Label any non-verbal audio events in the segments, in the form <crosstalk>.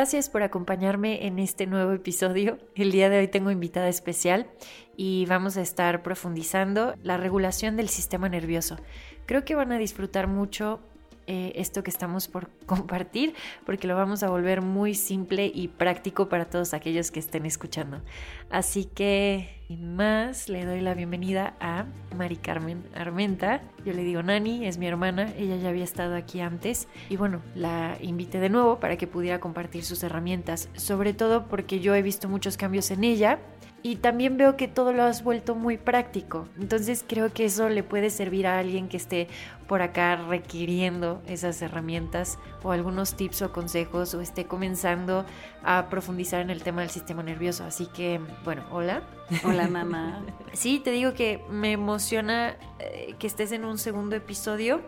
Gracias por acompañarme en este nuevo episodio. El día de hoy tengo invitada especial y vamos a estar profundizando la regulación del sistema nervioso. Creo que van a disfrutar mucho eh, esto que estamos por <laughs> compartir porque lo vamos a volver muy simple y práctico para todos aquellos que estén escuchando. Así que, sin más, le doy la bienvenida a Mari Carmen Armenta. Yo le digo Nani, es mi hermana, ella ya había estado aquí antes y bueno, la invité de nuevo para que pudiera compartir sus herramientas, sobre todo porque yo he visto muchos cambios en ella y también veo que todo lo has vuelto muy práctico. Entonces creo que eso le puede servir a alguien que esté por acá requiriendo esas herramientas o algunos tips o consejos o esté comenzando a profundizar en el tema del sistema nervioso. Así que, bueno, hola. Hola, <laughs> mamá. sí, te digo que me emociona eh, que estés en un segundo episodio.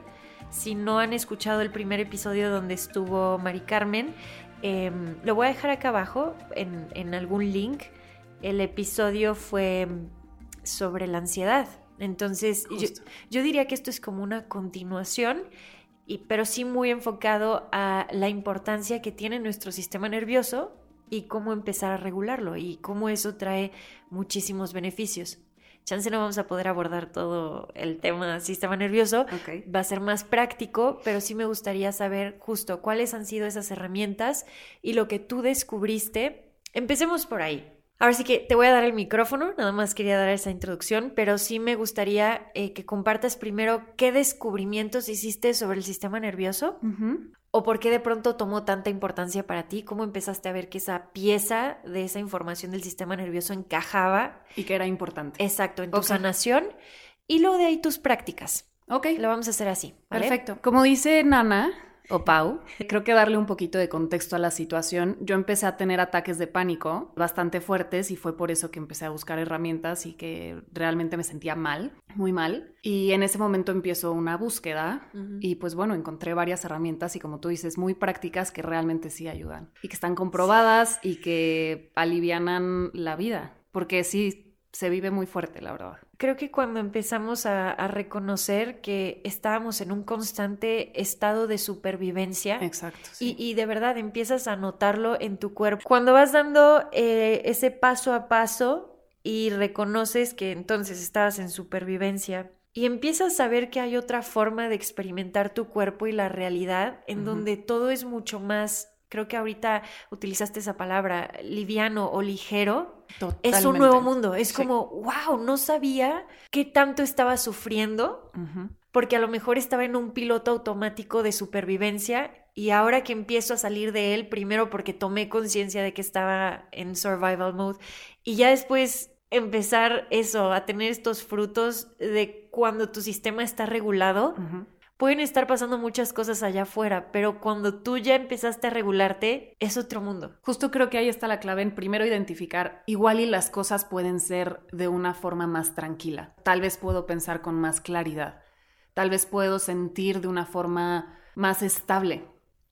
Si no han escuchado el primer episodio donde estuvo Mari Carmen, em, lo voy a dejar acá abajo en, en algún link el episodio fue sobre la ansiedad. Entonces, yo, diría que esto es como una continuación, y, pero sí muy enfocado a la importancia que tiene nuestro sistema nervioso y cómo empezar a regularlo y cómo eso trae muchísimos beneficios. Chance no vamos a poder abordar todo el tema del sistema nervioso, va a ser más práctico, pero sí me gustaría saber justo cuáles han sido esas herramientas y lo que tú descubriste. Empecemos por ahí. Ahora sí que te voy a dar el micrófono, nada más quería dar esa introducción, pero sí me gustaría eh, que compartas primero qué descubrimientos hiciste sobre el sistema nervioso o por qué de pronto tomó tanta importancia para ti, cómo empezaste a ver que esa pieza de esa información del sistema nervioso encajaba. Y que era importante. Exacto, en tu sanación y luego de ahí tus prácticas. Ok. Lo vamos a hacer así. Perfecto. Como dice Nana, o Pau. <laughs> Creo que darle un poquito de contexto a la situación. Yo empecé a tener ataques de pánico bastante fuertes y fue por eso que empecé a buscar herramientas y que realmente me sentía mal, muy mal. Y en ese momento empiezo una búsqueda y pues bueno, encontré varias herramientas y como tú dices, muy prácticas que realmente sí ayudan y que están comprobadas y que alivianan la vida. Porque sí, se vive muy fuerte, la verdad. Creo que cuando empezamos a, reconocer que estábamos en un constante estado de supervivencia. Exacto. Y, de verdad empiezas a notarlo en tu cuerpo. Cuando vas dando eh, ese paso a paso y reconoces que entonces estabas en supervivencia y empiezas a ver que hay otra forma de experimentar tu cuerpo y la realidad en donde todo es mucho más creo que ahorita utilizaste esa palabra, liviano o ligero, es un nuevo mundo. Es como, wow, no sabía qué tanto estaba sufriendo, porque a lo mejor estaba en un piloto automático de supervivencia y ahora que empiezo a salir de él, primero porque tomé conciencia de que estaba en survival mode y ya después empezar eso, a tener estos frutos de cuando tu sistema está regulado pueden estar pasando muchas cosas allá afuera, pero cuando tú ya empezaste a regularte, es otro mundo. Justo creo que ahí está la clave en primero identificar, igual y las cosas pueden ser de una forma más tranquila. Tal vez puedo pensar con más claridad. Tal vez puedo sentir de una forma más estable.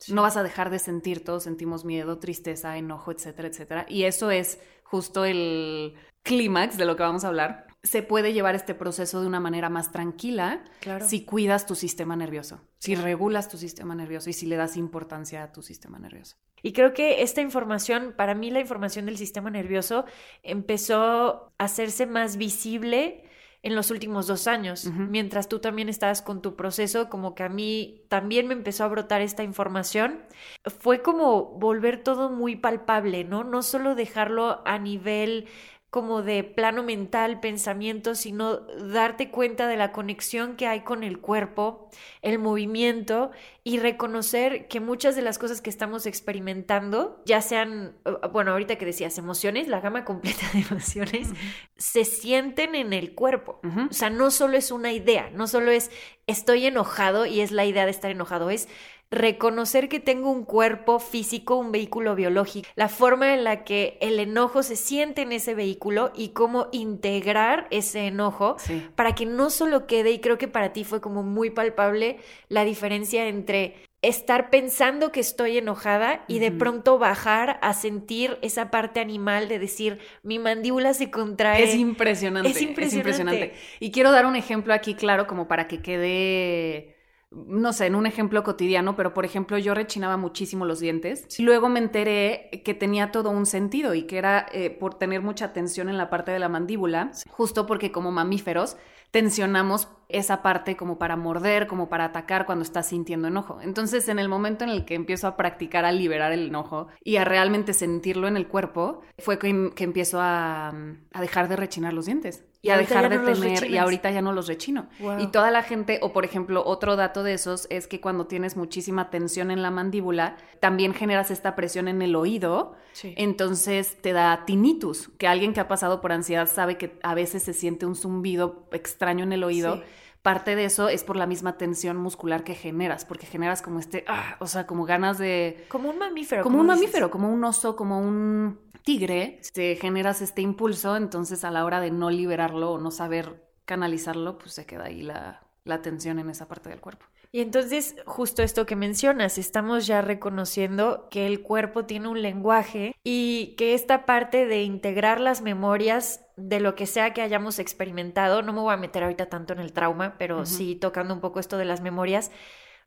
No vas a dejar de sentir, todos sentimos miedo, tristeza, enojo, etcétera, etcétera. Y eso es justo el clímax de lo que vamos a hablar se puede llevar este proceso de una manera más tranquila si cuidas tu sistema nervioso, si regulas tu sistema nervioso y si le das importancia a tu sistema nervioso. Y creo que esta información, para mí la información del sistema nervioso empezó a hacerse más visible en los últimos dos años, mientras tú también estabas con tu proceso, como que a mí también me empezó a brotar esta información, fue como volver todo muy palpable, ¿no? No solo dejarlo a nivel como de plano mental, pensamiento, sino darte cuenta de la conexión que hay con el cuerpo, el movimiento y reconocer que muchas de las cosas que estamos experimentando, ya sean, bueno, ahorita que decías emociones, la gama completa de emociones, se sienten en el cuerpo. O sea, no solo es una idea, no solo es estoy enojado y es la idea de estar enojado, es reconocer que tengo un cuerpo físico, un vehículo biológico, la forma en la que el enojo se siente en ese vehículo y cómo integrar ese enojo para que no solo quede, y creo que para ti fue como muy palpable la diferencia entre estar pensando que estoy enojada y de pronto bajar a sentir esa parte animal de decir mi mandíbula se contrae. Es impresionante. Es impresionante. Es impresionante. Y quiero dar un ejemplo aquí claro como para que quede no sé, en un ejemplo cotidiano, pero por ejemplo yo rechinaba muchísimo los dientes. y Luego me enteré que tenía todo un sentido y que era eh, por tener mucha tensión en la parte de la mandíbula, justo porque como mamíferos tensionamos esa parte como para morder, como para atacar cuando estás sintiendo enojo. Entonces, en el momento en el que empiezo a practicar a liberar el enojo y a realmente sentirlo en el cuerpo, fue que, que empiezo a, a dejar de rechinar los dientes y, a dejar de tener y ahorita ya no los rechino. Y toda la gente, o por ejemplo, otro dato de esos es que cuando tienes muchísima tensión en la mandíbula, también generas esta presión en el oído, entonces te da tinnitus, que alguien que ha pasado por ansiedad sabe que a veces se siente un zumbido extraño en el oído. Parte de eso es por la misma tensión muscular que generas, porque generas como este, ah, o sea, como ganas de... Como un mamífero. Como un mamífero, como un oso, como un tigre, te generas este impulso, entonces a la hora de no liberarlo o no saber canalizarlo, pues se queda ahí la, la tensión en esa parte del cuerpo. Y entonces, justo esto que mencionas, estamos ya reconociendo que el cuerpo tiene un lenguaje y que esta parte de integrar las memorias de lo que sea que hayamos experimentado, no me voy a meter ahorita tanto en el trauma, pero sí tocando un poco esto de las memorias,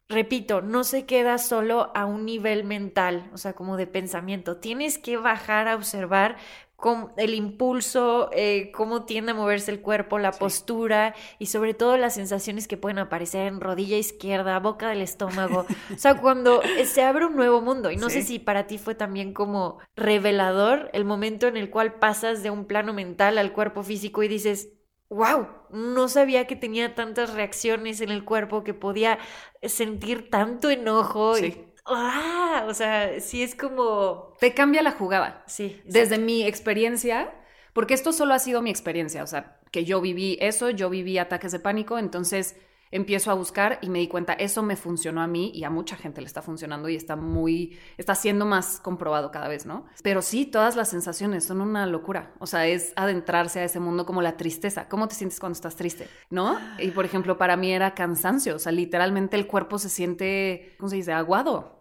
repito, no se queda solo a un nivel mental, o sea, como de pensamiento. Tienes que bajar a observar el impulso, eh, cómo tiende a moverse el cuerpo, la postura y sobre todo las sensaciones que pueden aparecer en rodilla izquierda, boca del estómago. o sea, cuando se abre un nuevo mundo. Y no sé si para ti fue también como revelador el momento en el cual pasas de un plano mental al cuerpo físico y dices, wow, no sabía que tenía tantas reacciones en el cuerpo, que podía sentir tanto enojo. Y, ah, o sea, sí es como... Te cambia la jugada. Sí. Desde mi experiencia, porque esto solo ha sido mi experiencia, o sea, que yo viví eso, yo viví ataques de pánico, entonces empiezo a buscar y me di cuenta, eso me funcionó a mí y a mucha gente le está funcionando y está muy, está siendo más comprobado cada vez, ¿no? Pero sí, todas las sensaciones son una locura. O sea, es adentrarse a ese mundo como la tristeza. ¿Cómo te sientes cuando estás triste? ¿No? Y por ejemplo, para mí era cansancio. O sea, literalmente el cuerpo se siente, ¿cómo se dice? Aguado.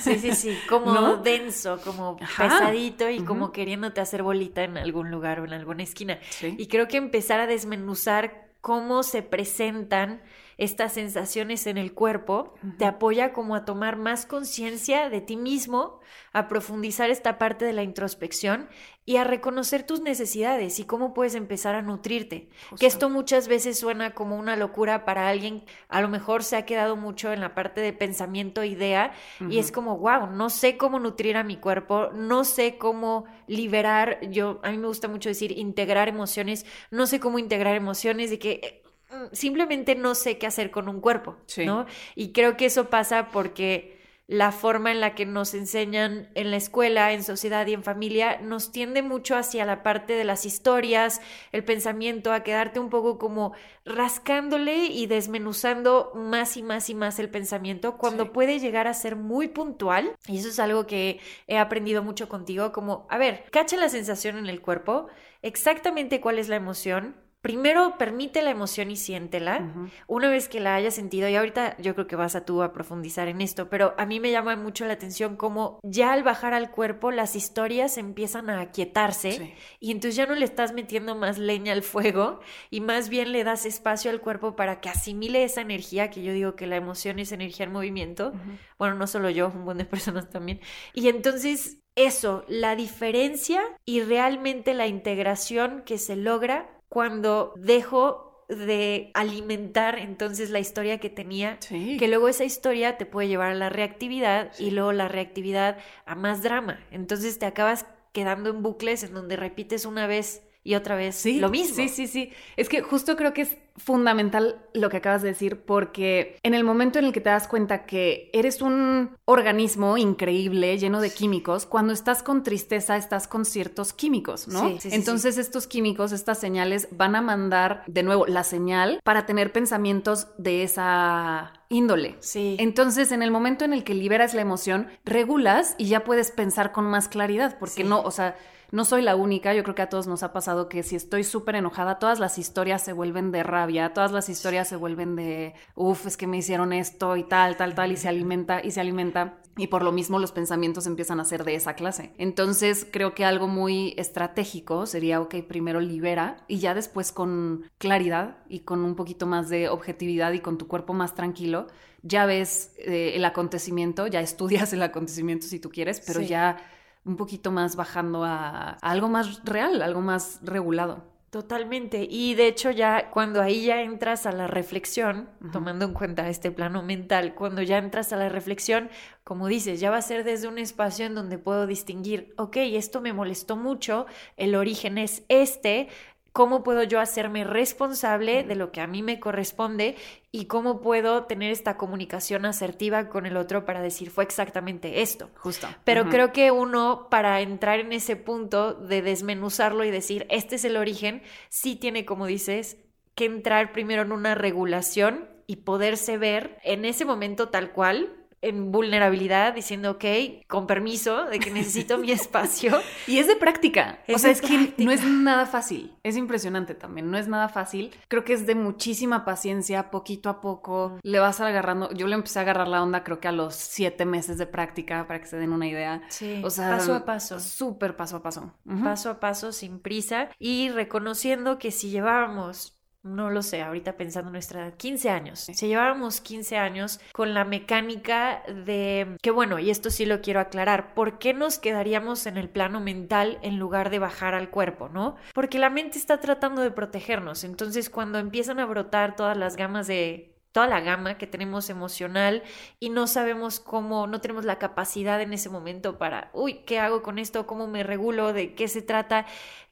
Sí, sí, sí, <laughs> como denso, como pesadito y como queriéndote hacer bolita en algún lugar o en alguna esquina. Y creo que empezar a desmenuzar cómo se presentan estas sensaciones en el cuerpo, te apoya como a tomar más conciencia de ti mismo, a profundizar esta parte de la introspección y a reconocer tus necesidades y cómo puedes empezar a nutrirte. Que esto muchas veces suena como una locura para alguien, a lo mejor se ha quedado mucho en la parte de pensamiento, idea, y es como, wow, no sé cómo nutrir a mi cuerpo, no sé cómo liberar, yo, a mí me gusta mucho decir integrar emociones, no sé cómo integrar emociones, de que Mm, simplemente no sé qué hacer con un cuerpo, ¿no? Y creo que eso pasa porque la forma en la que nos enseñan en la escuela, en sociedad y en familia nos tiende mucho hacia la parte de las historias, el pensamiento, a quedarte un poco como rascándole y desmenuzando más y más y más el pensamiento cuando puede llegar a ser muy puntual. Y eso es algo que he aprendido mucho contigo, como, a ver, cacha la sensación en el cuerpo, exactamente cuál es la emoción, primero permite la emoción y siéntela. Una vez que la hayas sentido, y ahorita yo creo que vas a tú a profundizar en esto, pero a mí me llama mucho la atención cómo ya al bajar al cuerpo las historias empiezan a aquietarse y entonces ya no le estás metiendo más leña al fuego y más bien le das espacio al cuerpo para que asimile esa energía, que yo digo que la emoción es energía en movimiento. Bueno, no solo yo, un buen de personas también. Y entonces eso, la diferencia y realmente la integración que se logra cuando dejo de alimentar entonces la historia que tenía, que luego esa historia te puede llevar a la reactividad y luego la reactividad a más drama. Entonces te acabas quedando en bucles en donde repites una vez y otra vez sí, lo mismo. Sí, sí, sí. Es que justo creo que es fundamental lo que acabas de decir porque en el momento en el que te das cuenta que eres un organismo increíble, lleno de químicos, cuando estás con tristeza estás con ciertos químicos, ¿no? Sí, sí, sí, Entonces estos químicos, estas señales van a mandar de nuevo la señal para tener pensamientos de esa índole. Sí. Entonces, en el momento en el que liberas la emoción, regulas y ya puedes pensar con más claridad, porque no, o sea, no soy la única, yo creo que a todos nos ha pasado que si estoy súper enojada, todas las historias se vuelven de rabia, todas las historias se vuelven de, uff, es que me hicieron esto y tal, tal, tal, y se alimenta y se alimenta. Y por lo mismo los pensamientos empiezan a ser de esa clase. Entonces creo que algo muy estratégico sería, ok, primero libera y ya después con claridad y con un poquito más de objetividad y con tu cuerpo más tranquilo, ya ves eh, el acontecimiento, ya estudias el acontecimiento si tú quieres, pero Sí. ya un poquito más bajando a, a algo más real, algo más regulado. Totalmente. Y de hecho ya cuando ahí ya entras a la reflexión, tomando en cuenta este plano mental, cuando ya entras a la reflexión, como dices, ya va a ser desde un espacio en donde puedo distinguir, ok, esto me molestó mucho, el origen es este, ¿cómo puedo yo hacerme responsable de lo que a mí me corresponde y cómo puedo tener esta comunicación asertiva con el otro para decir, fue exactamente esto? Justo. Pero creo que uno, para entrar en ese punto de desmenuzarlo y decir, este es el origen, sí tiene, como dices, que entrar primero en una regulación y poderse ver en ese momento tal cual, en vulnerabilidad, diciendo, ok, con permiso de que necesito mi <laughs> espacio. Y es de práctica. o sea, es que no es nada fácil. Es impresionante también. No es nada fácil. Creo que es de muchísima paciencia, poquito a poco. Le vas agarrando. Yo le empecé a agarrar la onda, creo que a los siete meses de práctica, para que se den una idea. Sí, O sea, paso a paso. Súper paso a paso. Paso a paso, sin prisa, y reconociendo que si llevábamos, no lo sé, ahorita pensando en nuestra edad, 15 años, si llevábamos 15 años con la mecánica de, que bueno, y esto sí lo quiero aclarar, ¿por qué nos quedaríamos en el plano mental en lugar de bajar al cuerpo, no? Porque la mente está tratando de protegernos, entonces cuando empiezan a brotar todas las gamas de toda la gama que tenemos emocional y no sabemos cómo, no tenemos la capacidad en ese momento para, uy, ¿qué hago con esto? ¿Cómo me regulo? ¿De qué se trata?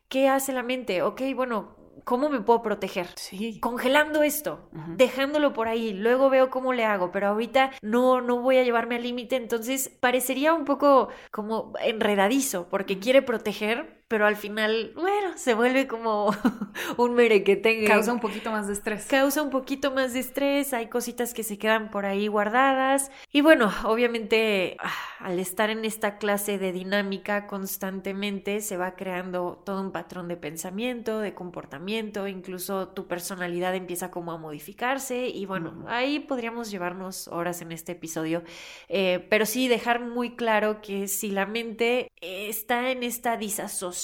¿Qué hace la mente? Ok, bueno, ¿cómo me puedo proteger? Sí. Congelando esto, dejándolo por ahí, luego veo cómo le hago, pero ahorita no, no voy a llevarme al límite, entonces parecería un poco como enredadizo, porque quiere proteger, pero al final, bueno, se vuelve como <laughs> un merequetengue. Causa un poquito más de estrés. Causa un poquito más de estrés, hay cositas que se quedan por ahí guardadas. Y bueno, obviamente ah, al estar en esta clase de dinámica constantemente se va creando todo un patrón de pensamiento, de comportamiento, incluso tu personalidad empieza como a modificarse y bueno, ahí podríamos llevarnos horas en este episodio, Eh, pero sí dejar muy claro que si la mente está en esta disasociación,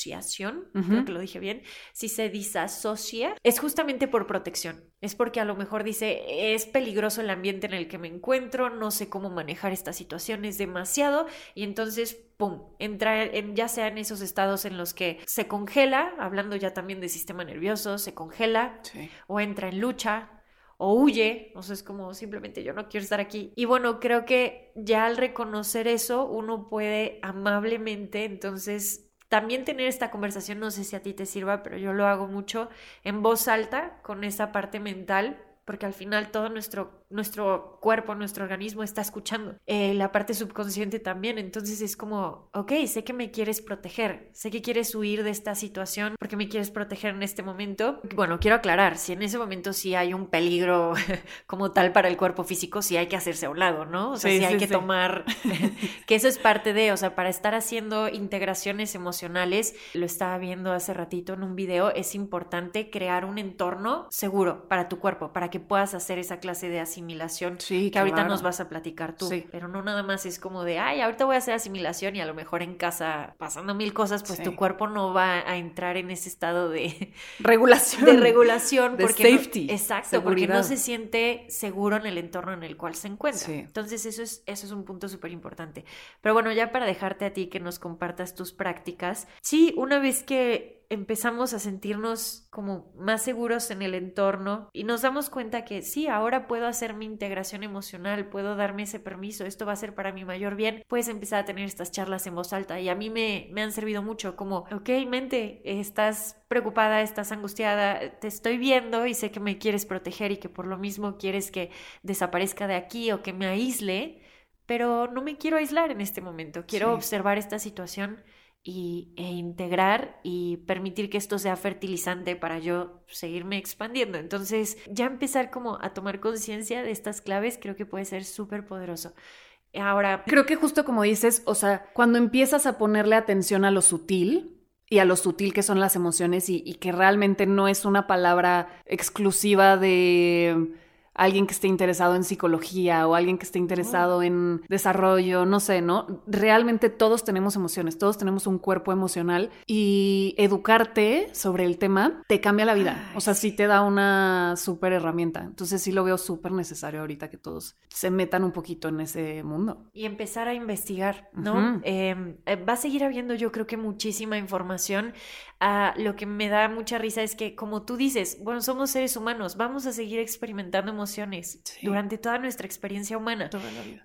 Creo que lo dije bien, si se disasocia, es justamente por protección. Es porque a lo mejor dice, es peligroso el ambiente en el que me encuentro, no sé cómo manejar esta situación, es demasiado, y entonces, ¡pum!, entra en, ya sea en esos estados en los que se congela, hablando ya también de sistema nervioso, se congela, Sí. o entra en lucha o huye, o sea, es como simplemente yo no quiero estar aquí. Y bueno, creo que ya al reconocer eso, uno puede amablemente, entonces, también tener esta conversación, no sé si a ti te sirva, pero yo lo hago mucho en voz alta, con esa parte mental, porque al final todo nuestro, nuestro cuerpo, nuestro organismo está escuchando. Eh, la parte subconsciente también. Entonces es como, ok, sé que me quieres proteger, sé que quieres huir de esta situación porque me quieres proteger en este momento. Bueno, quiero aclarar, si en ese momento sí hay un peligro <laughs> como tal para el cuerpo físico, sí hay que hacerse a un lado, ¿no? O sea, sí, Sí, hay sí, que sí. tomar, <laughs> que eso es parte de, o sea, para estar haciendo integraciones emocionales, lo estaba viendo hace ratito en un video, es importante crear un entorno seguro para tu cuerpo, para que puedas hacer esa clase de asimilación Sí, que ahorita nos vas a platicar tú, Sí. pero no nada más es como de, ay, ahorita voy a hacer asimilación y a lo mejor en casa pasando mil cosas, pues Sí. tu cuerpo no va a entrar en ese estado de, <laughs> Regulación. de regulación, De porque no- safety, exacto, porque no se siente seguro en el entorno en el cual se encuentra. Entonces eso es, eso es un punto súper importante. Pero bueno, ya para dejarte a ti que nos compartas tus prácticas, sí, una vez que empezamos a sentirnos como más seguros en el entorno y nos damos cuenta que sí, ahora puedo hacer mi integración emocional, puedo darme ese permiso, esto va a ser para mi mayor bien, puedes empezar a tener estas charlas en voz alta y a mí me, me han servido mucho como, ok, mente, estás preocupada, estás angustiada, te estoy viendo y sé que me quieres proteger y que por lo mismo quieres que desaparezca de aquí o que me aísle, pero no me quiero aislar en este momento, quiero observar esta situación y, e integrar y permitir que esto sea fertilizante para yo seguirme expandiendo. Entonces, ya empezar como a tomar conciencia de estas claves creo que puede ser súper poderoso. Ahora, creo que justo como dices, o sea, cuando empiezas a ponerle atención a lo sutil, y a lo sutil que son las emociones y, y, que realmente no es una palabra exclusiva de alguien que esté interesado en psicología o alguien que esté interesado en desarrollo, no sé, ¿no? Realmente todos tenemos emociones, todos tenemos un cuerpo emocional y educarte sobre el tema te cambia la vida. o sea, sí te da una súper herramienta. Entonces sí lo veo súper necesario ahorita que todos se metan un poquito en ese mundo. Y empezar a investigar, ¿no? Em, eh, va a seguir habiendo yo creo que muchísima información. Ah, lo que me da mucha risa es que como tú dices, bueno, somos seres humanos, vamos a seguir experimentando emociones durante toda nuestra experiencia humana.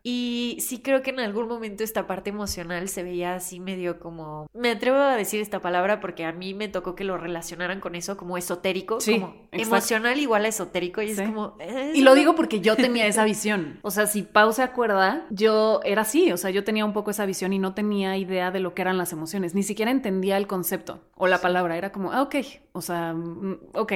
Y sí creo que en algún momento esta parte emocional se veía así medio como, me atrevo a decir esta palabra porque a mí me tocó que lo relacionaran con eso como esotérico, como emocional igual a esotérico y es como... y lo digo porque yo <laughs> tenía esa visión. O sea, si Pau se acuerda, yo era así, o sea, yo tenía un poco esa visión y no tenía idea de lo que eran las emociones, ni siquiera entendía el concepto o la palabra, era como, ah, ok, o sea, mm, ok,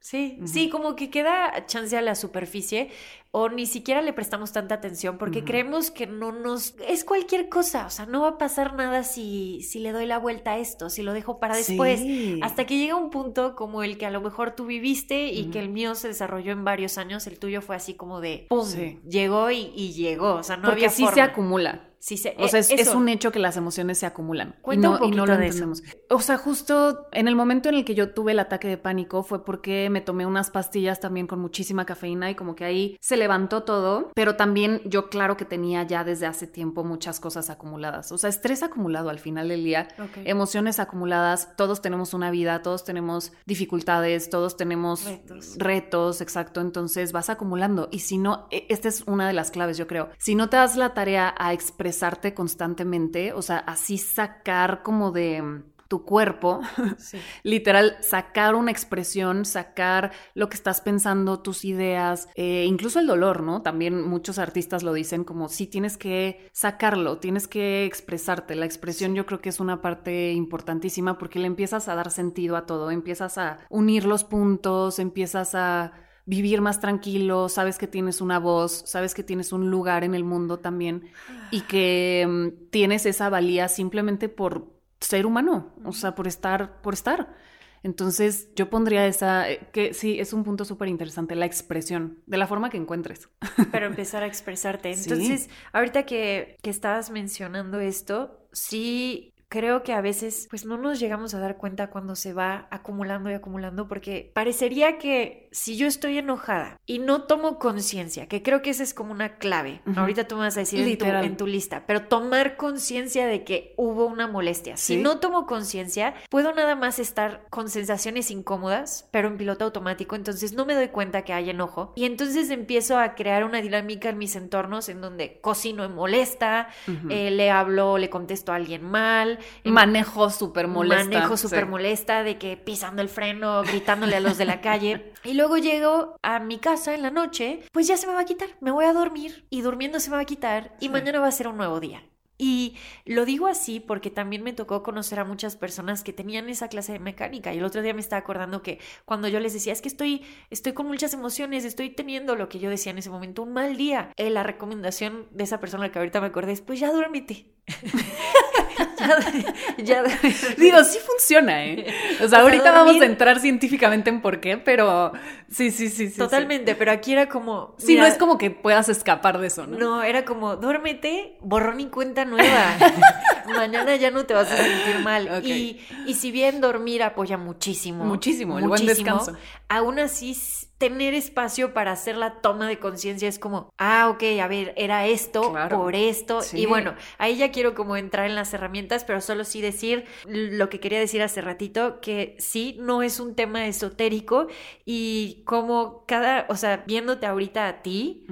Sí, sí, como que queda chance a la superficie o ni siquiera le prestamos tanta atención porque creemos que no nos... es cualquier cosa, o sea, no va a pasar nada si, si le doy la vuelta a esto, si lo dejo para después, hasta que llega un punto como el que a lo mejor tú viviste y que el mío se desarrolló en varios años, el tuyo fue así como de, ¡pum!, llegó y, llegó, o sea, no porque había sí se acumula. Sí, se, o sea, es, un hecho que las emociones se acumulan. Cuenta y no, un y no lo entendemos. O sea, justo en el momento en el que yo tuve el ataque de pánico fue porque me tomé unas pastillas también con muchísima cafeína y como que ahí se levantó todo, pero también yo claro que tenía ya desde hace tiempo muchas cosas acumuladas. O sea, estrés acumulado al final del día, emociones acumuladas, todos tenemos una vida, todos tenemos dificultades, todos tenemos retos. retos, exacto. Entonces vas acumulando y si no, e, esta es una de las claves, yo creo. Si no te das la tarea a expresar expresarte constantemente, o sea, así sacar como de mm, tu cuerpo, <laughs> literal, sacar una expresión, sacar lo que estás pensando, tus ideas, eh, incluso el dolor, ¿no? También muchos artistas lo dicen como, sí, tienes que sacarlo, tienes que expresarte. La expresión yo creo que es una parte importantísima porque le empiezas a dar sentido a todo, empiezas a unir los puntos, empiezas a vivir más tranquilo, sabes que tienes una voz, sabes que tienes un lugar en el mundo también y que mm, tienes esa valía simplemente por ser humano, o sea, por estar, por estar. Entonces yo pondría esa, eh, que sí, es un punto súper interesante, la expresión, de la forma que encuentres. <laughs> Pero empezar a expresarte. Entonces, ahorita que, que estabas mencionando esto, sí creo que a veces pues no nos llegamos a dar cuenta cuando se va acumulando y acumulando porque parecería que si yo estoy enojada y no tomo conciencia, que creo que esa es como una clave, ahorita tú me vas a decir en tu, lista, pero tomar conciencia de que hubo una molestia. Si no tomo conciencia, puedo nada más estar con sensaciones incómodas, pero en piloto automático, entonces no me doy cuenta que hay enojo y entonces empiezo a crear una dinámica en mis entornos en donde cocino en molesta, eh, le hablo, le contesto a alguien mal, manejo súper molesta. Manejo súper molesta de que pisando el freno, gritándole a los de la <laughs> calle. Y luego llego a mi casa en la noche, pues ya se me va a quitar, me voy a dormir y durmiendo se me va a quitar y mañana va a ser un nuevo día. Y lo digo así porque también me tocó conocer a muchas personas que tenían esa clase de mecánica. Y el otro día me estaba acordando que cuando yo les decía, es que estoy, estoy con muchas emociones, estoy teniendo lo que yo decía en ese momento, un mal día. Eh, la recomendación de esa persona que ahorita me acordé es, pues ya duérmete. <laughs> <laughs> ya, <laughs> Digo, sí funciona, ¿eh? O sea, ahorita vamos a entrar científicamente en por qué, pero sí, sí, sí, sí. Totalmente, pero aquí era como. Sí, no es como que puedas escapar de eso, ¿no? No, era como, duérmete, borrón y cuenta nueva. <laughs> Mañana ya no te vas a sentir mal. Y, y si bien dormir apoya muchísimo. Muchísimo, el buen descanso. Aún así tener espacio para hacer la toma de conciencia es como, ah, ok, a ver, era esto por esto. Y bueno, ahí ya quiero como entrar en las herramientas, pero solo sí decir lo que quería decir hace ratito, que sí, no es un tema esotérico y como cada, o sea, viéndote ahorita a ti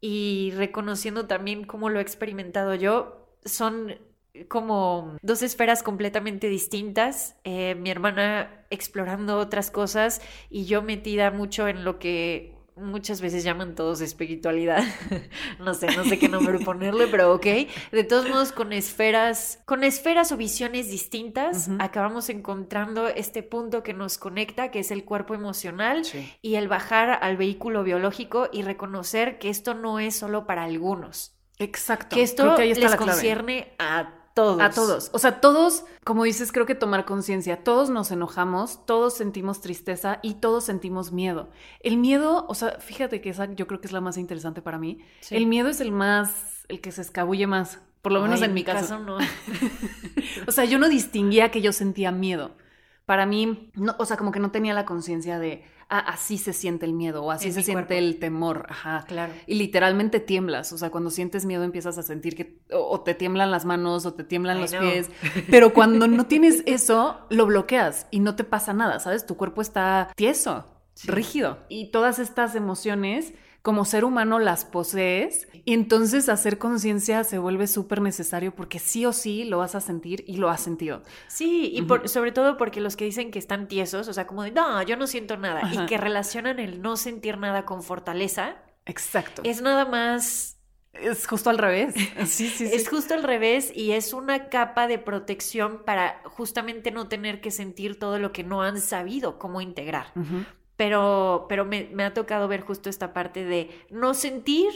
y reconociendo también cómo lo he experimentado yo, son como dos esferas completamente distintas. Eh, mi hermana explorando otras cosas y yo metida mucho en lo que muchas veces llaman todos espiritualidad. <laughs> no sé, no sé qué nombre <laughs> ponerle, pero ok. De todos modos, con esferas, con esferas o visiones distintas, acabamos encontrando este punto que nos conecta, que es el cuerpo emocional y el bajar al vehículo biológico y reconocer que esto no es solo para algunos. Exacto. Que esto les concierne a todos. A todos. O sea, todos, como dices, creo que tomar conciencia. Todos nos enojamos, todos sentimos tristeza y todos sentimos miedo. El miedo, o sea, fíjate que esa yo creo que es la más interesante para mí. El miedo es el más, el que se escabulle más. Por lo menos en, mi caso. no. <laughs> o sea, yo no distinguía que yo sentía miedo. Para mí, no, o sea, como que no tenía la conciencia de, ah, así se siente el miedo o así se siente el temor. Ajá. Claro. Y literalmente tiemblas. O sea, cuando sientes miedo empiezas a sentir que o, te tiemblan las manos o te tiemblan los pies. <laughs> Pero cuando no tienes eso, lo bloqueas y no te pasa nada, ¿sabes? Tu cuerpo está tieso, rígido. Y todas estas emociones como ser humano las posees y entonces hacer conciencia se vuelve súper necesario porque sí o sí lo vas a sentir y lo has sentido. Sí, y sobre todo porque los que dicen que están tiesos, o sea, como de, no, yo no siento nada, y que relacionan el no sentir nada con fortaleza. Exacto. Es nada más es justo al revés. Sí, <laughs> <laughs> sí, sí. Es justo al revés y es una capa de protección para justamente no tener que sentir todo lo que no han sabido cómo integrar pero, pero me, ha tocado ver justo esta parte de no sentir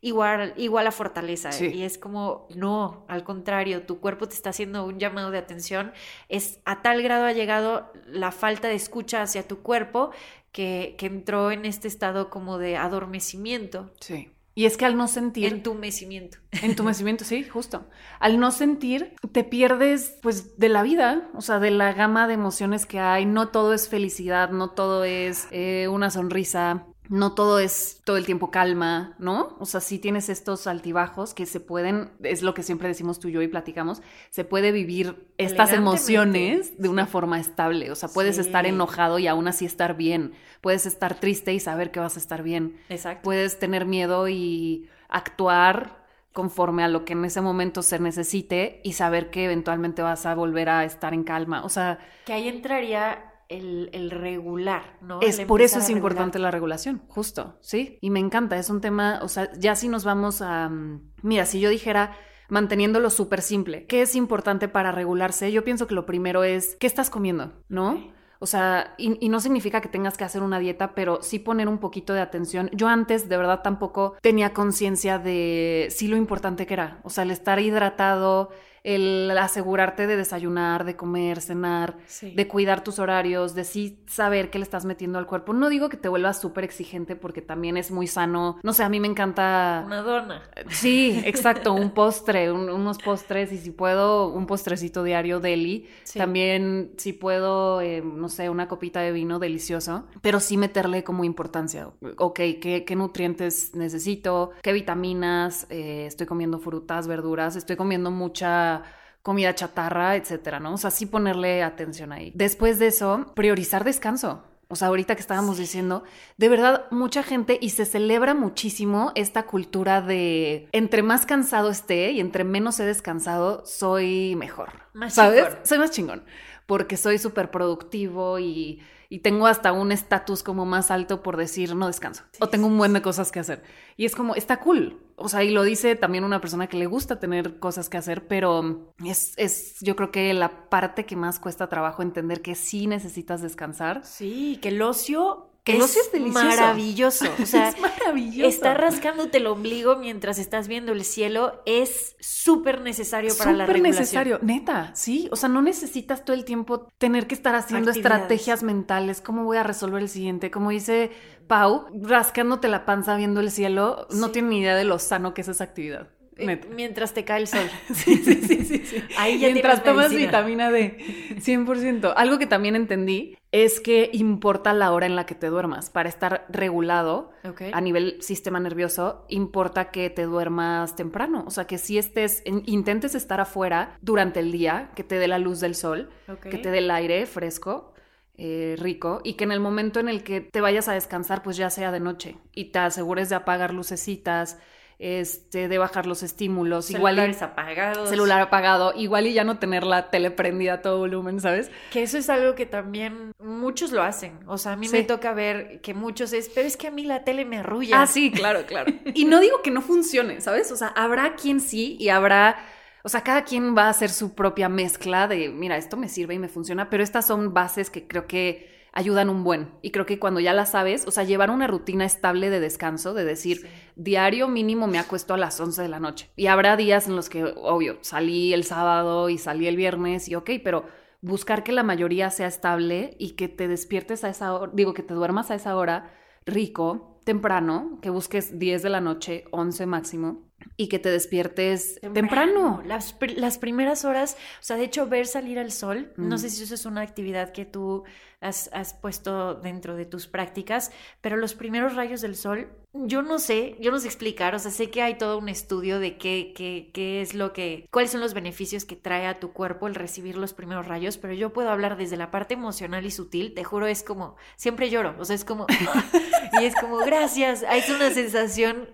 igual, igual a fortaleza. Y es como, no, al contrario, tu cuerpo te está haciendo un llamado de atención. Es a tal grado ha llegado la falta de escucha hacia tu cuerpo que, que entró en este estado como de adormecimiento. Sí. Y es que al no sentir... Entumecimiento. <laughs> Entumecimiento, sí, justo. Al no sentir, te pierdes pues de la vida, o sea, de la gama de emociones que hay. No todo es felicidad, no todo es eh, una sonrisa, no todo es todo el tiempo calma, ¿no? O sea, sí tienes estos altibajos que se pueden, es lo que siempre decimos tú y yo y platicamos, se puede vivir estas emociones de una forma estable. O sea, puedes estar enojado y aún así estar bien. Puedes estar triste y saber que vas a estar bien. Exacto. Puedes tener miedo y actuar conforme a lo que en ese momento se necesite y saber que eventualmente vas a volver a estar en calma. O sea... Que ahí entraría el, regular, ¿no? Es por eso es importante la regulación, justo, ¿sí? Y me encanta, es un tema, o sea, ya si nos vamos a... Mira, si yo dijera manteniéndolo súper simple, ¿qué es importante para regularse? Yo pienso que lo primero es, ¿qué estás comiendo? ¿No? O sea, y, no significa que tengas que hacer una dieta, pero sí poner un poquito de atención. Yo antes, de verdad, tampoco tenía conciencia de sí lo importante que era. O sea, el estar hidratado, el asegurarte de desayunar, de comer, cenar, de cuidar tus horarios, de sí saber qué le estás metiendo al cuerpo. No digo que te vuelvas súper exigente porque también es muy sano. No sé, a mí me encanta... Una dona. Sí, <laughs> exacto, un postre, unos postres y si puedo, un postrecito diario deli. También si puedo, eh, no sé, una copita de vino delicioso, pero sí meterle como importancia. Ok, ¿qué, qué nutrientes necesito? ¿Qué vitaminas? Eh, estoy comiendo frutas, verduras, estoy comiendo mucha comida chatarra, etcétera, ¿no? O sea, sí ponerle atención ahí. Después de eso, priorizar descanso. O sea, ahorita que estábamos diciendo, de verdad, mucha gente y se celebra muchísimo esta cultura de entre más cansado esté y entre menos he descansado, soy mejor. ¿Sabes? Soy más chingón. Porque soy súper productivo y y tengo hasta un estatus como más alto por decir no descanso o tengo un buen de cosas que hacer. Y es como, está cool. O sea, y lo dice también una persona que le gusta tener cosas que hacer, pero es, es yo creo que la parte que más cuesta trabajo entender que sí necesitas descansar. Sí, que el ocio que es, es delicioso. maravilloso. O <laughs> sea, es maravilloso. Estar rascándote el ombligo mientras estás viendo el cielo es súper necesario para la regulación. Súper necesario, neta, sí. O sea, no necesitas todo el tiempo tener que estar haciendo estrategias mentales. ¿Cómo voy a resolver el siguiente? Como dice Pau, rascándote la panza viendo el cielo, no tiene ni idea de lo sano que es esa actividad. Neta. Mientras te cae el sol. <laughs> Sí, sí, sí, sí, sí. Ahí ya Mientras tomas medicina. vitamina D, 100%. Algo que también entendí es que importa la hora en la que te duermas. Para estar regulado a nivel sistema nervioso, importa que te duermas temprano. O sea, que si estés, en- intentes estar afuera durante el día, que te dé la luz del sol, que te dé el aire fresco. eh, rico y que en el momento en el que te vayas a descansar pues ya sea de noche y te asegures de apagar lucecitas este de bajar los estímulos igual y- Celulares apagados. celular apagado, igual y ya no tener la tele prendida a todo volumen, ¿sabes? Que eso es algo que también muchos lo hacen. O sea, a mí me toca ver que muchos es, pero es que a mí la tele me arrulla. Ah, sí, claro, claro. <laughs> Y no digo que no funcione, ¿sabes? O sea, habrá quien sí y habrá, o sea, cada quien va a hacer su propia mezcla de, mira, esto me sirve y me funciona, pero estas son bases que creo que ayudan un buen. Y creo que cuando ya las sabes, o sea, llevar una rutina estable de descanso, de decir, Sí. diario mínimo me acuesto a las 11 de la noche. Y habrá días en los que, obvio, salí el sábado y salí el viernes y ok, pero buscar que la mayoría sea estable y que te despiertes a esa hora, digo, que te duermas a esa hora rico, temprano, que busques 10 de la noche, 11 máximo, y que te despiertes temprano. Las, pr- las primeras horas, o sea, de hecho, ver salir el sol, no Mm. sé si eso es una actividad que tú has, has puesto dentro de tus prácticas, pero los primeros rayos del sol, yo no sé, yo no sé explicar, o sea, sé que hay todo un estudio de qué, qué, qué es lo que, cuáles son los beneficios que trae a tu cuerpo el recibir los primeros rayos, pero yo puedo hablar desde la parte emocional y sutil, te juro, es como, siempre lloro, o sea, es como, <laughs> y es como, gracias, es una sensación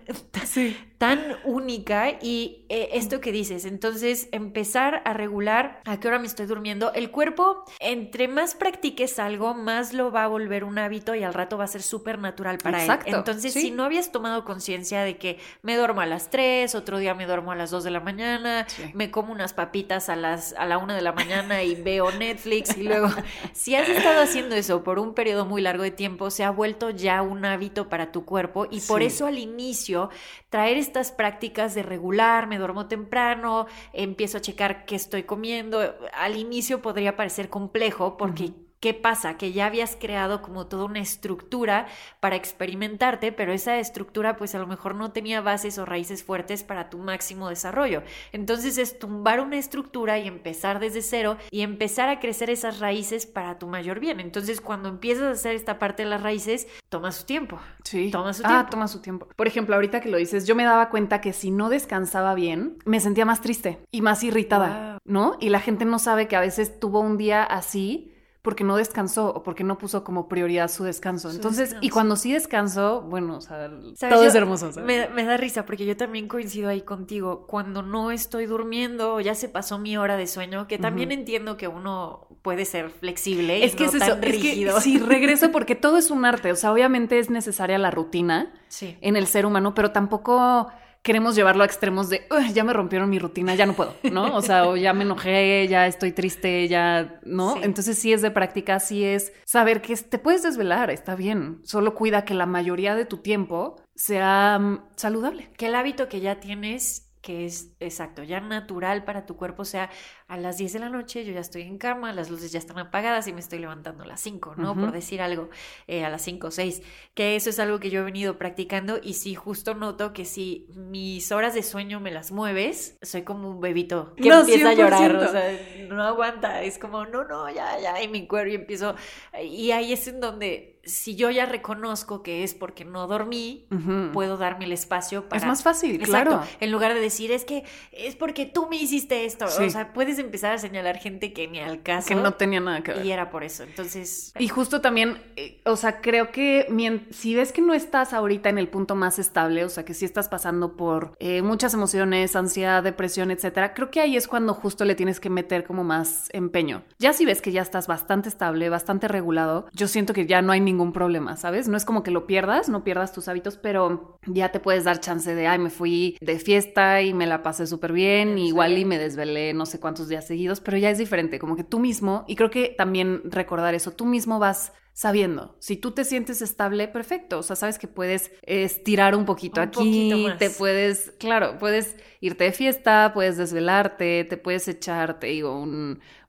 Sí. tan única y eh, esto que dices, entonces empezar a regular a qué hora me estoy durmiendo, el cuerpo, entre más practiques algo, más lo va a volver un hábito y al rato va a ser súper natural para Exacto, él. Entonces, sí. si no habías tomado conciencia de que me duermo a las 3, otro día me duermo a las 2 de la mañana, Sí. me como unas papitas a las a la 1 de la mañana y veo Netflix y luego, <laughs> si has estado haciendo eso por un periodo muy largo de tiempo, se ha vuelto ya un hábito para tu cuerpo y por Sí. eso al inicio traer estas prácticas de regular, me duermo temprano, empiezo a checar qué estoy comiendo, al inicio podría parecer complejo porque. ¿Qué pasa? Que ya habías creado como toda una estructura para experimentarte, pero esa estructura pues a lo mejor no tenía bases o raíces fuertes para tu máximo desarrollo. Entonces es tumbar una estructura y empezar desde cero y empezar a crecer esas raíces para tu mayor bien. Entonces cuando empiezas a hacer esta parte de las raíces, toma su tiempo. Sí. Toma su Ah, tiempo. toma su tiempo. Por ejemplo, ahorita que lo dices, yo me daba cuenta que si no descansaba bien, me sentía más triste y más irritada, ¿no? Y la gente no sabe que a veces tuvo un día así porque no descansó o porque no puso como prioridad su descanso. Su Entonces, y cuando sí descanso, bueno, o sea, todo Yo- es hermoso. ¿sabes? Me, me da risa porque yo también coincido ahí contigo. Cuando no estoy durmiendo ya se pasó mi hora de sueño, que también entiendo que uno puede ser flexible. Es y que no es eso, tan es que rígido. sí, <laughs> regreso porque todo es un arte, o sea, obviamente es necesaria la rutina Sí. en el ser humano, pero tampoco queremos llevarlo a extremos de, "Uy, ya me rompieron mi rutina, ya no puedo, ¿no? O sea, o ya me enojé, ya estoy triste, ya, ¿no? Sí. Entonces sí es de práctica, sí es saber que te puedes desvelar, está bien, solo cuida que la mayoría de tu tiempo sea mm, saludable. Que el hábito que ya tienes, que es exacto, ya natural para tu cuerpo, sea, a las 10 de la noche yo ya estoy en cama, las luces ya están apagadas y me estoy levantando a las 5, ¿no? Ujú. Por decir algo, eh, a las 5 o 6, que eso es algo que yo he venido practicando y sí, justo noto que si mis horas de sueño me las mueves, soy como un bebito que No, empieza a llorar, 100%. o sea, no aguanta, es como, no, no, ya, ya, y mi cuerpo y empiezo, y ahí es en donde, si yo ya reconozco que es porque no dormí, Ujú. puedo darme el espacio para... Es más fácil, Exacto, claro. en lugar de decir, es que es porque tú me hiciste esto. Sí. O sea, puedes empezar a señalar gente que ni al caso. Que no tenía nada que ver. Y era por eso. Entonces, Y justo también, eh, o sea, creo que si ves que no estás ahorita en el punto más estable, o sea, que sí estás pasando por eh, muchas emociones, ansiedad, depresión, etcétera, creo que ahí es cuando justo le tienes que meter como más empeño. Ya si ves que ya estás bastante estable, bastante regulado, yo siento que ya no hay ningún problema, ¿sabes? No es como que lo pierdas, no pierdas tus hábitos, pero ya te puedes dar chance de, ay, me fui de fiesta y me la pasé súper bien, igual y me desvelé no sé cuántos días seguidos, pero ya es diferente, como que tú mismo, y creo que también recordar eso, tú mismo vas sabiendo. Si tú te sientes estable, perfecto. O sea, sabes que puedes estirar un poquito aquí, te puedes, claro, puedes irte de fiesta, puedes desvelarte, te puedes echar, te digo,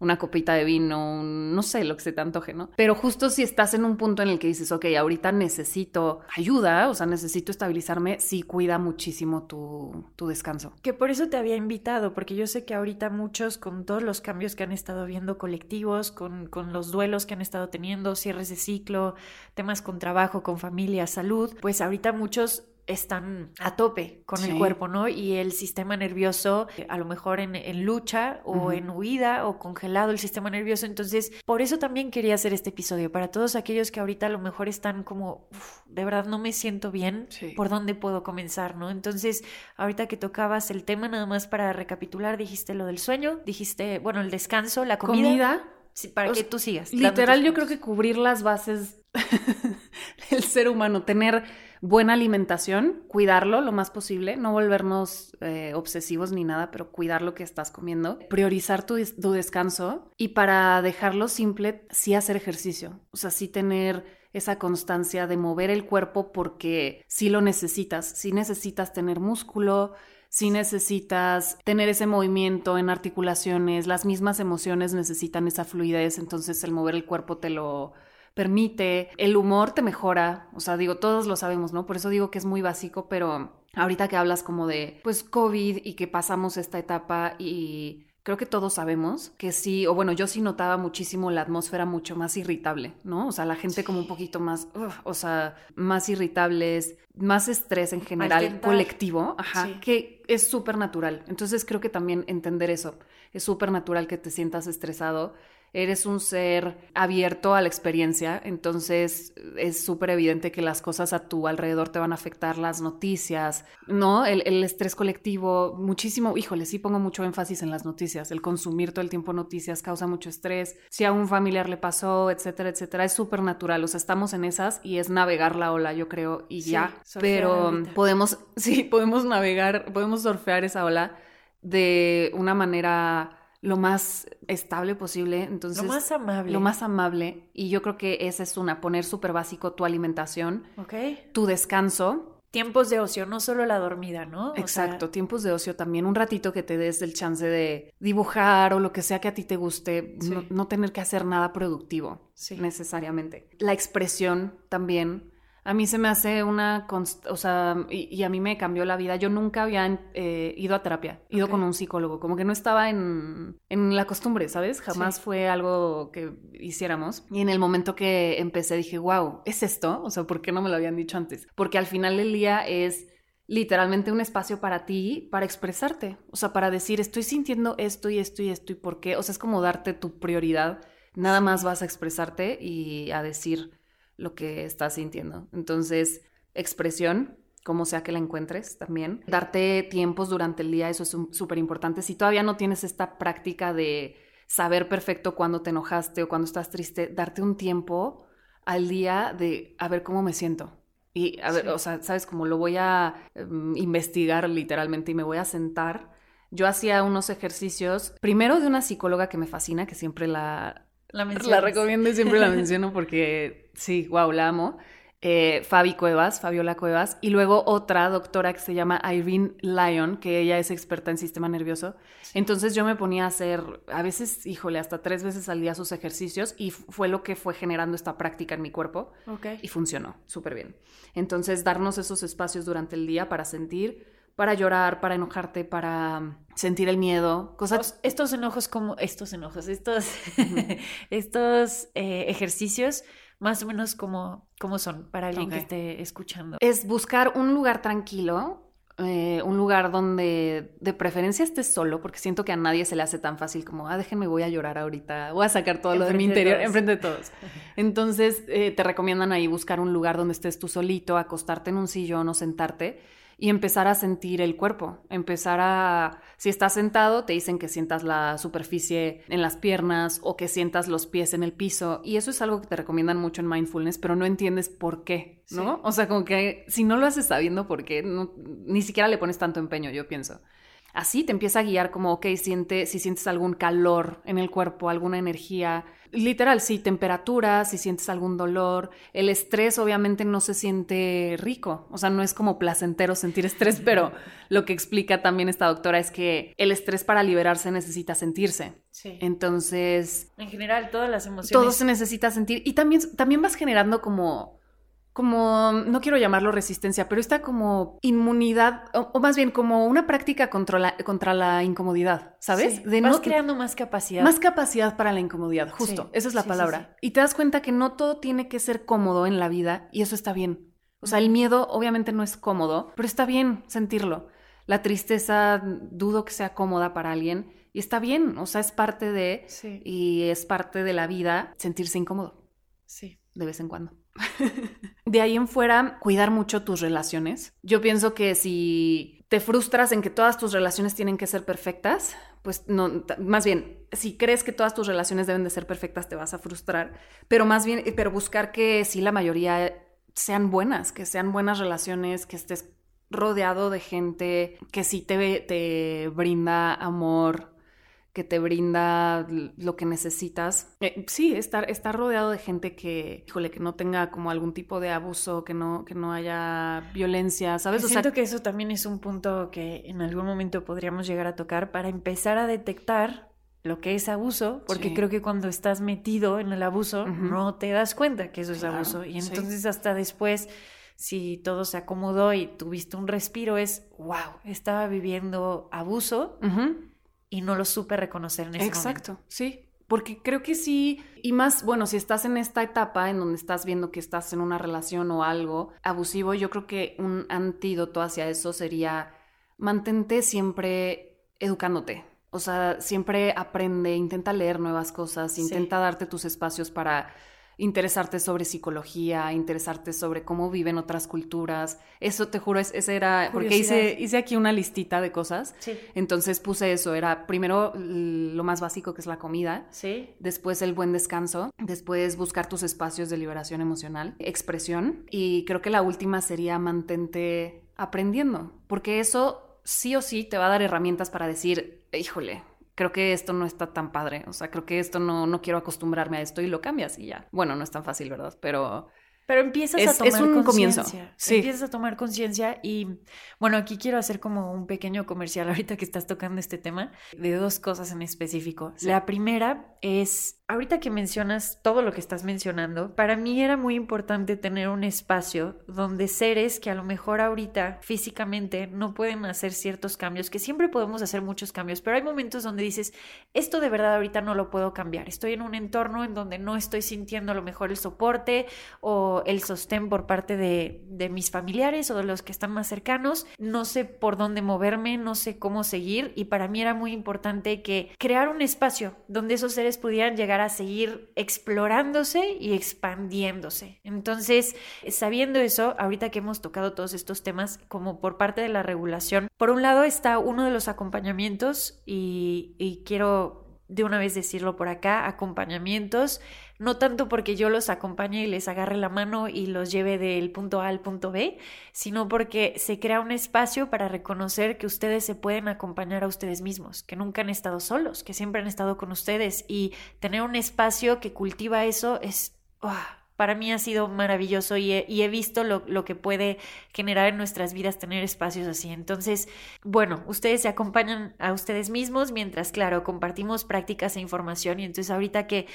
una copita de vino, no sé, lo que se te antoje, ¿no? Pero justo si estás en un punto en el que dices, ok, ahorita necesito ayuda, o sea, necesito estabilizarme, sí cuida muchísimo tu, tu descanso. Que por eso te había invitado, porque yo sé que ahorita muchos, con todos los cambios que han estado viendo colectivos, con, con los duelos que han estado teniendo, cierres de ciclo, temas con trabajo, con familia, salud, pues ahorita muchos están a tope con el cuerpo, ¿no? Y el sistema nervioso, a lo mejor en, lucha o en huida o congelado el sistema nervioso. Entonces, por eso también quería hacer este episodio, para todos aquellos que ahorita a lo mejor están como, de verdad no me siento bien, ¿por dónde puedo comenzar, ¿no? Entonces, ahorita que tocabas el tema, nada más para recapitular, dijiste lo del sueño, dijiste, bueno, el descanso, la comida. Comida para que tú sigas. Literal, yo creo que cubrir las bases <laughs> del ser humano, tener buena alimentación, cuidarlo lo más posible, no volvernos eh, obsesivos ni nada, pero cuidar lo que estás comiendo, priorizar tu, tu descanso y para dejarlo simple, sí hacer ejercicio, o sea, sí tener esa constancia de mover el cuerpo porque sí lo necesitas, sí necesitas tener músculo, si necesitas tener ese movimiento en articulaciones, las mismas emociones necesitan esa fluidez, entonces el mover el cuerpo te lo permite, el humor te mejora, o sea, digo, todos lo sabemos, ¿no? Por eso digo que es muy básico, pero ahorita que hablas como de, pues, COVID y que pasamos esta etapa y creo que todos sabemos que sí, o bueno, yo sí notaba muchísimo la atmósfera mucho más irritable, ¿no? O sea, la gente como un poquito más, o sea, más irritables, más estrés en general colectivo, ajá, que es súper natural. Entonces creo que también entender eso, es súper natural que te sientas estresado eres un ser abierto a la experiencia, entonces es súper evidente que las cosas a tu alrededor te van a afectar, las noticias, ¿no? El, estrés colectivo, muchísimo, híjole, sí pongo mucho énfasis en las noticias, el consumir todo el tiempo noticias causa mucho estrés, si a un familiar le pasó, etcétera, etcétera, es súper natural, o sea, estamos en esas y es navegar la ola, yo creo, y ya, pero podemos, <laughs> sí, podemos navegar, podemos surfear esa ola de una manera lo más estable posible. Entonces, lo más amable. Lo más amable. Y yo creo que esa es una, poner súper básico tu alimentación, okay. tu descanso. Tiempos de ocio, no solo la dormida, ¿no? Exacto, tiempos de ocio también, un ratito que te des el chance de dibujar o lo que sea que a ti te guste, no, tener que hacer nada productivo necesariamente. La expresión también, a mí se me hace una, o sea, y, a mí me cambió la vida. Yo nunca había eh, ido a terapia, ido con un psicólogo, como que no estaba en, en la costumbre, ¿sabes? Jamás fue algo que hiciéramos. Y en el momento que empecé dije, wow, ¿es esto? O sea, ¿por qué no me lo habían dicho antes? Porque al final del día es literalmente un espacio para ti, para expresarte, o sea, para decir, estoy sintiendo esto y esto y esto y por qué. O sea, es como darte tu prioridad. Nada más vas a expresarte y a decir lo que estás sintiendo. Entonces, expresión, como sea que la encuentres también. Darte tiempos durante el día, eso es súper importante. Si todavía no tienes esta práctica de saber perfecto cuándo te enojaste o cuando estás triste, darte un tiempo al día de a ver cómo me siento. Y a ver, o sea, sabes, como lo voy a em, investigar literalmente y me voy a sentar. Yo hacía unos ejercicios, primero de una psicóloga que me fascina, que siempre la, la, la recomiendo y siempre la <laughs> menciono porque sí, wow, la amo. Eh, Fabi Cuevas, Fabiola Cuevas, y luego otra doctora que se llama Irene Lyon, que ella es experta en sistema nervioso. Entonces yo me ponía a hacer, a veces, híjole, hasta tres veces al día sus ejercicios y fue lo que fue generando esta práctica en mi cuerpo. Okay. Y funcionó súper bien. Entonces, darnos esos espacios durante el día para sentir, para llorar, para enojarte, para sentir el miedo, cosas... Estos enojos como, estos enojos, estos, <laughs> estos eh, ejercicios más o menos como, como son para alguien que esté escuchando. Es buscar un lugar tranquilo, eh, un lugar donde de preferencia estés solo, porque siento que a nadie se le hace tan fácil como, ah, déjenme, voy a llorar ahorita, voy a sacar todo lo de mi interior enfrente de todos. <laughs> Entonces, eh, te recomiendan ahí buscar un lugar donde estés tú solito, acostarte en un sillón o sentarte y empezar a sentir el cuerpo, empezar a, si estás sentado, te dicen que sientas la superficie en las piernas o que sientas los pies en el piso y eso es algo que te recomiendan mucho en mindfulness, pero no entiendes por qué, ¿no? O sea, como que si no lo haces sabiendo por qué, ni siquiera le pones tanto empeño, yo pienso. Así te empieza a guiar como, ok, siente, si sientes algún calor en el cuerpo, alguna energía, literal, sí, temperatura, si sientes algún dolor. El estrés obviamente no se siente rico, o sea, no es como placentero sentir estrés, <laughs> pero lo que explica también esta doctora es que el estrés para liberarse necesita sentirse. Sí. Entonces... En general, todas las emociones. Todo se necesita sentir y también, también vas generando como como, no quiero llamarlo resistencia, pero está como inmunidad, o, más bien como una práctica contra la, contra la incomodidad, ¿sabes? de Vas creando más capacidad. Más capacidad para la incomodidad, justo, esa es la palabra. Y te das cuenta que no todo tiene que ser cómodo en la vida y eso está bien. O sea, el miedo obviamente no es cómodo, pero está bien sentirlo. La tristeza dudo que sea cómoda para alguien y está bien, o sea, es parte de, y es parte de la vida sentirse incómodo. Sí. De vez en cuando. De ahí en fuera, cuidar mucho tus relaciones. Yo pienso que si te frustras en que todas tus relaciones tienen que ser perfectas, pues no, más bien, si crees que todas tus relaciones deben de ser perfectas, te vas a frustrar, pero más bien, pero buscar que sí la mayoría sean buenas, que sean buenas relaciones, que estés rodeado de gente que sí te, te brinda amor, que te brinda lo que necesitas. Eh, sí, estar, estar rodeado de gente que, híjole, que no tenga como algún tipo de abuso, que no, que no haya violencia, ¿sabes? siento que eso también es un punto que en algún momento podríamos llegar a tocar para empezar a detectar lo que es abuso, porque creo que cuando estás metido en el abuso no te das cuenta que eso es abuso. Y entonces hasta después si todo se acomodó y tuviste un respiro es wow, estaba viviendo abuso y no lo supe reconocer en ese Exacto, sí. Porque creo que sí, y más, bueno, si estás en esta etapa en donde estás viendo que estás en una relación o algo abusivo, yo creo que un antídoto hacia eso sería mantente siempre educándote. O sea, siempre aprende, intenta leer nuevas cosas, intenta darte tus espacios para interesarte sobre psicología, interesarte sobre cómo viven otras culturas. Eso te juro, es, ese era, porque hice, hice aquí una listita de cosas. Sí. Entonces puse eso, era primero lo más básico que es la comida, sí. después el buen descanso, después buscar tus espacios de liberación emocional, expresión y creo que la última sería mantente aprendiendo, porque eso sí o sí te va a dar herramientas para decir, híjole, creo que esto no está tan padre, o sea, creo que esto no, no quiero acostumbrarme a esto y lo cambias y ya. Bueno, no es tan fácil, ¿verdad? Pero... Pero empiezas a tomar es un comienzo. Sí. Empiezas a tomar conciencia y bueno, aquí quiero hacer como un pequeño comercial <laughs> ahorita que estás tocando este tema de dos cosas en específico. La primera es Ahorita que mencionas todo lo que estás mencionando, para mí era muy importante tener un espacio donde seres que a lo mejor ahorita físicamente no pueden hacer ciertos cambios, que siempre podemos hacer muchos cambios, pero hay momentos donde dices, esto de verdad ahorita no lo puedo cambiar, estoy en un entorno en donde no estoy sintiendo a lo mejor el soporte o el sostén por parte de, de mis familiares o de los que están más cercanos, no sé por dónde moverme, no sé cómo seguir y para mí era muy importante que crear un espacio donde esos seres pudieran llegar a seguir explorándose y expandiéndose. Entonces, sabiendo eso, ahorita que hemos tocado todos estos temas como por parte de la regulación, por un lado está uno de los acompañamientos y, y quiero de una vez decirlo por acá, acompañamientos, no tanto porque yo los acompañe y les agarre la mano y los lleve del punto A al punto B, sino porque se crea un espacio para reconocer que ustedes se pueden acompañar a ustedes mismos, que nunca han estado solos, que siempre han estado con ustedes. Y tener un espacio que cultiva eso es... para mí ha sido maravilloso y he, visto lo, lo, que puede generar en nuestras vidas tener espacios así. Entonces, bueno, ustedes se acompañan a ustedes mismos mientras, claro, compartimos prácticas e información. Y entonces ahorita que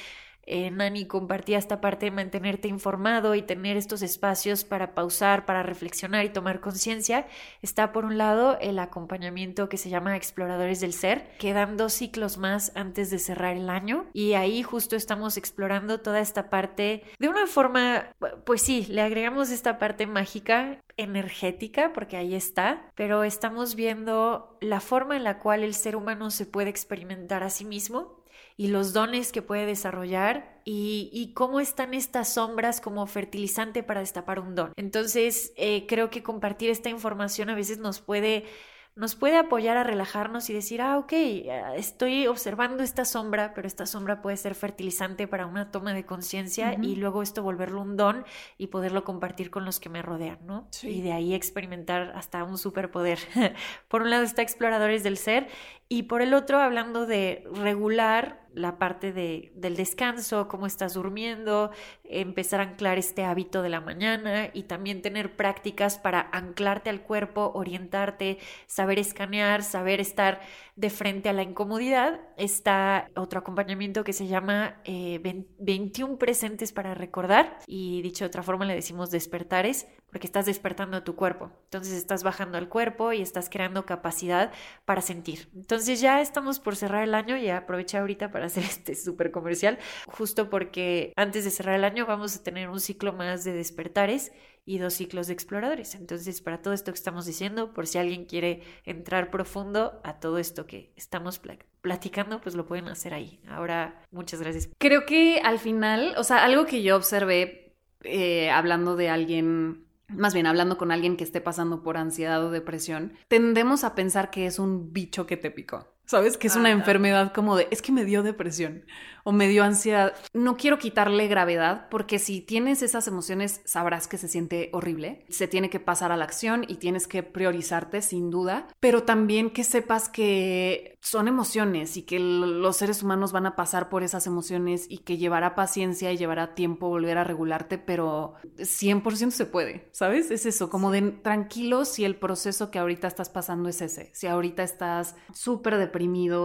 eh, Nani compartía esta parte de mantenerte informado y tener estos espacios para pausar, para reflexionar y tomar conciencia. Está por un lado el acompañamiento que se llama Exploradores del Ser, quedan dos ciclos más antes de cerrar el año y ahí justo estamos explorando toda esta parte de una forma, pues sí, le agregamos esta parte mágica energética, porque ahí está, pero estamos viendo la forma en la cual el ser humano se puede experimentar a sí mismo y los dones que puede desarrollar y, cómo están estas sombras como fertilizante para destapar un don. Entonces, eh, creo que compartir esta información a veces nos puede nos puede apoyar a relajarnos y decir, ah, ok, estoy observando esta sombra, pero esta sombra puede ser fertilizante para una toma de conciencia y luego esto volverlo un don y poderlo compartir con los que me rodean, ¿no? Y de ahí experimentar hasta un superpoder. <laughs> por un lado está Exploradores del Ser y por el otro hablando de regular la parte de, del descanso, cómo estás durmiendo, empezar a anclar este hábito de la mañana y también tener prácticas para anclarte al cuerpo, orientarte, saber escanear, saber estar de frente a la incomodidad. Está otro acompañamiento que se llama 21 eh, presentes para recordar y dicho de otra forma le decimos despertares porque estás despertando a tu cuerpo. Entonces estás bajando al cuerpo y estás creando capacidad para sentir. Entonces ya estamos por cerrar el año y aproveché ahorita para hacer <laughs> este súper comercial, justo porque antes de cerrar el año vamos a tener un ciclo más de despertares y dos ciclos de exploradores. Entonces, para todo esto que estamos diciendo, por si alguien quiere entrar profundo a todo esto que estamos platicando, pues lo pueden hacer ahí. Ahora, muchas gracias. Creo que al final, o sea, algo que yo observé eh, hablando de alguien más bien hablando con alguien que esté pasando por ansiedad o depresión, tendemos a pensar que es un bicho que te picó. ¿Sabes? Que es una enfermedad como de, es que me dio depresión o me dio ansiedad. No quiero quitarle gravedad porque si tienes esas emociones sabrás que se siente horrible. Se tiene que pasar a la acción y tienes que priorizarte sin duda, pero también que sepas que son emociones y que los seres humanos van a pasar por esas emociones y que llevará paciencia y llevará tiempo volver a regularte, pero 100% se puede, ¿sabes? Es eso, como de tranquilo si el proceso que ahorita estás pasando es ese, si ahorita estás súper deprimido,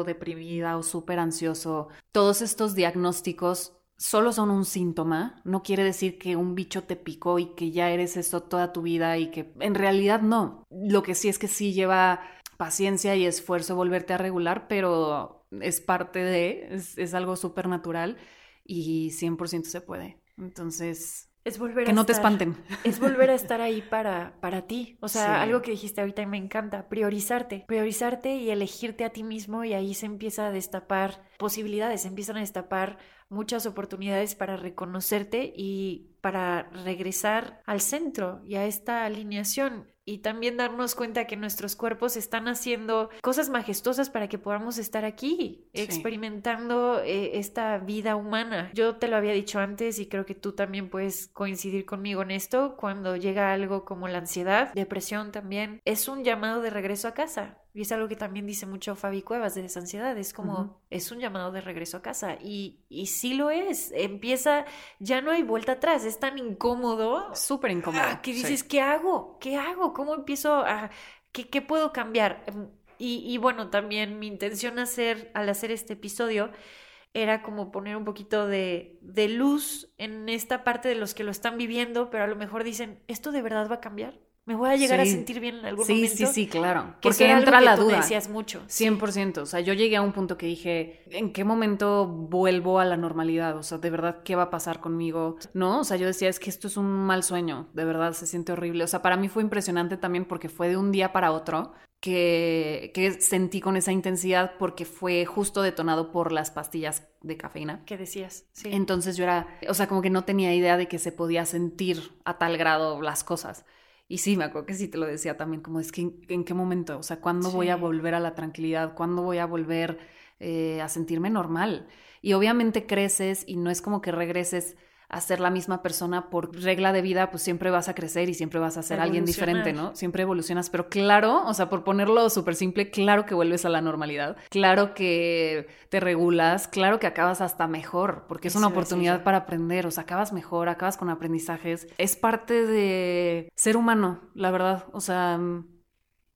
deprimida o súper ansioso, todos estos diagnósticos solo son un síntoma, no quiere decir que un bicho te picó y que ya eres esto toda tu vida y que en realidad no. Lo que sí es que sí lleva paciencia y esfuerzo volverte a regular, pero es parte de, es, algo súper natural y 100% se puede. Entonces, es volver que no te espanten. Es volver a <laughs> estar ahí para, para ti. O sea, algo que dijiste ahorita y me encanta, priorizarte. Priorizarte y elegirte a ti mismo y ahí se empieza a destapar posibilidades, se empiezan a destapar muchas oportunidades para reconocerte y para regresar al centro y a esta alineación y también darnos cuenta que nuestros cuerpos están haciendo cosas majestuosas para que podamos estar aquí, experimentando eh, esta vida humana. Yo te lo había dicho antes y creo que tú también puedes coincidir conmigo en esto, cuando llega algo como la ansiedad, depresión también, es un llamado de regreso a casa. Y es algo que también dice mucho Fabi Cuevas de desansiedad, es como, es un llamado de regreso a casa. Y, y sí lo es, empieza, ya no hay vuelta atrás, es tan incómodo. Súper incómodo. Ah, que dices, ¿qué hago? ¿Qué hago? ¿Cómo empiezo a... ¿Qué, qué puedo cambiar? Em, y, y, bueno, también mi intención hacer, al hacer este episodio era como poner un poquito de, de luz en esta parte de los que lo están viviendo, pero a lo mejor dicen, ¿esto de verdad va a cambiar? Me voy a llegar a sentir bien en algún momento. Sí, sí, sí, claro. Porque entra la duda. decías mucho. 100%. O sea, yo llegué a un punto que dije, ¿en qué momento vuelvo a la normalidad? O sea, de verdad, ¿qué va a pasar conmigo? No, o sea, yo decía, es que esto es un mal sueño. De verdad, se siente horrible. O sea, para mí fue impresionante también porque fue de un día para otro que, que sentí con esa intensidad porque fue justo detonado por las pastillas de cafeína. ¿Qué decías? Sí. Entonces yo era, o sea, como que no tenía idea de que se podía sentir a tal grado las cosas. Y sí, me acuerdo que sí te lo decía también, como es que en, qué momento, o sea, ¿cuándo voy a volver a la tranquilidad? ¿Cuándo voy a volver eh, a sentirme normal? Y obviamente creces y no es como que regreses a ser la misma persona por regla de vida, pues siempre vas a crecer y siempre vas a ser alguien diferente, ¿no? Siempre evolucionas, pero claro, o sea, por ponerlo súper simple, claro que vuelves a la normalidad, claro que te regulas, claro que acabas hasta mejor, porque es una oportunidad para aprender, o sea, acabas mejor, acabas con aprendizajes, es parte de ser humano, la verdad, o sea...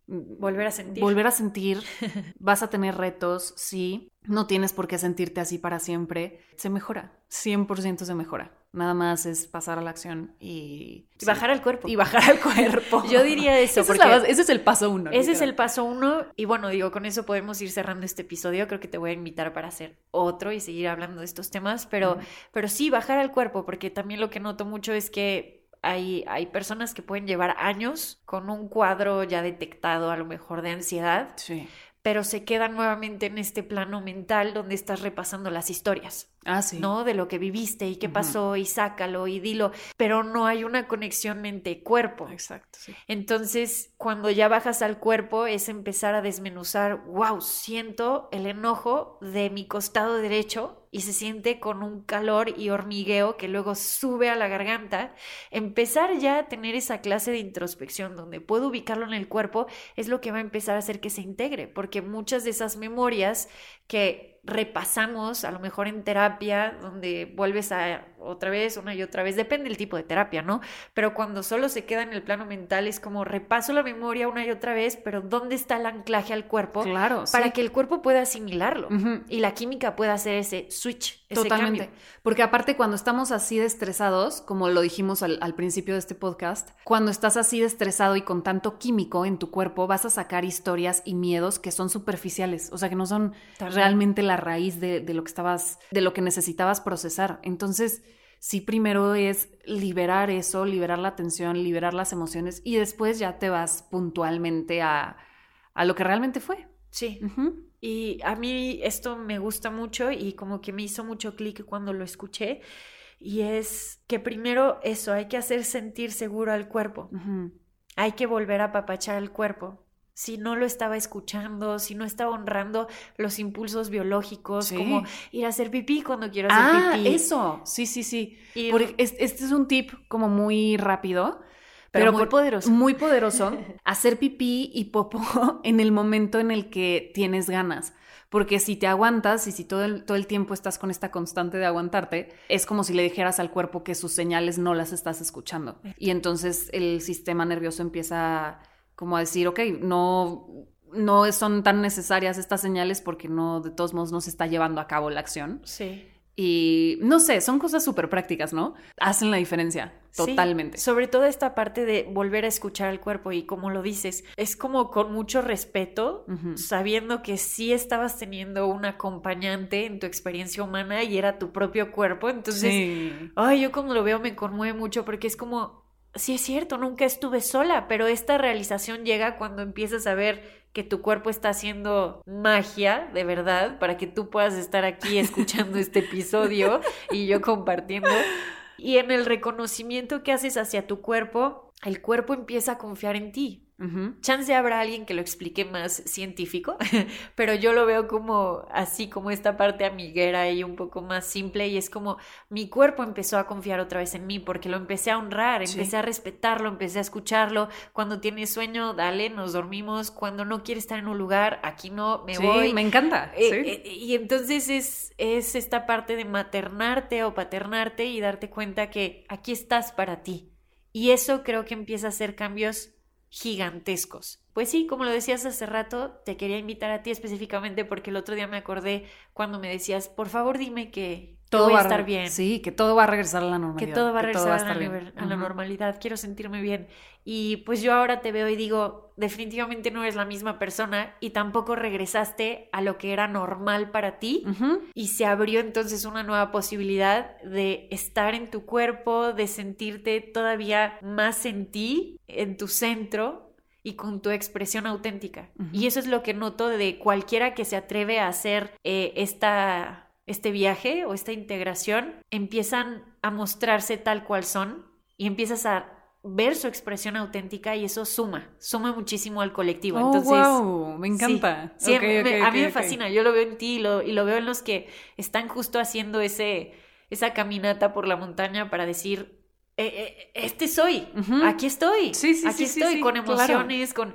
Volver a sentir. Volver a sentir. <laughs> Vas a tener retos, sí. No tienes por qué sentirte así para siempre. Se mejora. 100% se mejora. Nada más es pasar a la acción y... bajar al cuerpo. Y bajar al cuerpo. <laughs> Yo diría eso. porque ese es el paso uno. Ese es el paso uno. Y bueno, digo, con eso podemos ir cerrando este episodio. Creo que te voy a invitar para hacer otro y seguir hablando de estos temas. Pero, pero sí, bajar al cuerpo, porque también lo que noto mucho es que hay, hay, personas que pueden llevar años con un cuadro ya detectado a lo mejor de ansiedad. Sí pero se queda nuevamente en este plano mental donde estás repasando las historias. Ah, sí. ¿No? De lo que viviste y qué pasó y sácalo y dilo, pero no hay una conexión mente-cuerpo. Exacto, sí. Entonces, cuando ya bajas al cuerpo es empezar a desmenuzar, wow, siento el enojo de mi costado derecho y se siente con un calor y hormigueo que luego sube a la garganta, empezar ya a tener esa clase de introspección donde puedo ubicarlo en el cuerpo es lo que va a empezar a hacer que se integre, porque muchas de esas memorias que repasamos, a lo mejor en terapia, donde vuelves a otra vez, una y otra vez, depende del tipo de terapia, ¿no? Pero cuando solo se queda en el plano mental es como repaso la memoria una y otra vez, pero ¿dónde está el anclaje al cuerpo? Claro. Para que el cuerpo pueda asimilarlo y la química pueda hacer ese switch. Ese Totalmente. Porque aparte cuando estamos así de estresados, como lo dijimos al, al principio de este podcast, cuando estás así de estresado y con tanto químico en tu cuerpo, vas a sacar historias y miedos que son superficiales, o sea, que no son realmente la raíz de, de lo que estabas, de lo que necesitabas procesar. Entonces, sí primero es liberar eso, liberar la tensión, liberar las emociones y después ya te vas puntualmente a, a lo que realmente fue. Sí. Y a mí esto me gusta mucho y como que me hizo mucho clic cuando lo escuché. Y es que primero eso, hay que hacer sentir seguro al cuerpo. Hay que volver a apapachar el cuerpo si no lo estaba escuchando, si no estaba honrando los impulsos biológicos, como ir a hacer pipí cuando quiero hacer ah, pipí. Eso, sí, sí, sí. este es un tip como muy rápido. Pero, muy poderoso. Muy poderoso. <laughs> hacer pipí y popo <laughs> en el momento en el que tienes ganas. Porque si te aguantas y si todo el, todo el tiempo estás con esta constante de aguantarte, es como si le dijeras al cuerpo que sus señales no las estás escuchando. Y entonces el sistema nervioso empieza como decir, ok, no, no son tan necesarias estas señales porque no, de todos modos, no se está llevando a cabo la acción. Sí. Y no sé, son cosas súper prácticas, ¿no? Hacen la diferencia, totalmente. sobre todo esta parte de volver a escuchar al cuerpo y como lo dices, es como con mucho respeto, sabiendo que sí estabas teniendo un acompañante en tu experiencia humana y era tu propio cuerpo. Entonces, ay, yo como lo veo me conmueve mucho porque es como, sí es cierto, nunca estuve sola, pero esta realización llega cuando empiezas a ver que tu cuerpo está haciendo magia, de verdad, para que tú puedas estar aquí <laughs> escuchando este episodio y yo compartiendo. Y en el reconocimiento que haces hacia tu cuerpo, el cuerpo empieza a confiar en ti. Chance habrá alguien que lo explique más científico, <laughs> pero yo lo veo como así, como esta parte amiguera y un poco más simple y es como mi cuerpo empezó a confiar otra vez en mí porque lo empecé a honrar, empecé a respetarlo, empecé a escucharlo. Cuando tienes sueño, dale, nos dormimos. Cuando no quiere estar en un lugar, aquí no, me voy. me encanta. Eh, eh, y entonces es, es esta parte de maternarte o paternarte y darte cuenta que aquí estás para ti. Y eso creo que empieza a hacer cambios gigantescos. Pues sí, como lo decías hace rato, te quería invitar a ti específicamente porque el otro día me acordé cuando me decías, por favor dime que todo va a estar bien. Sí, que todo va a regresar a la normalidad. Que todo va a regresar a, la, normalidad. Quiero sentirme bien. Y pues yo ahora te veo y digo, definitivamente no eres la misma persona y tampoco regresaste a lo que era normal para ti. Y se abrió entonces una nueva posibilidad de estar en tu cuerpo, de sentirte todavía más en ti, en tu centro y con tu expresión auténtica. Y eso es lo que noto de cualquiera que se atreve a hacer eh, esta este viaje o esta integración, empiezan a mostrarse tal cual son y empiezas a ver su expresión auténtica y eso suma, suma muchísimo al colectivo. Oh, Entonces, wow, me encanta. Sí, a mí me fascina, yo lo veo en ti y lo, y lo, veo en los que están justo haciendo ese, esa caminata por la montaña para decir, eh, eh, este soy, aquí estoy, sí, sí, aquí estoy, con emociones, con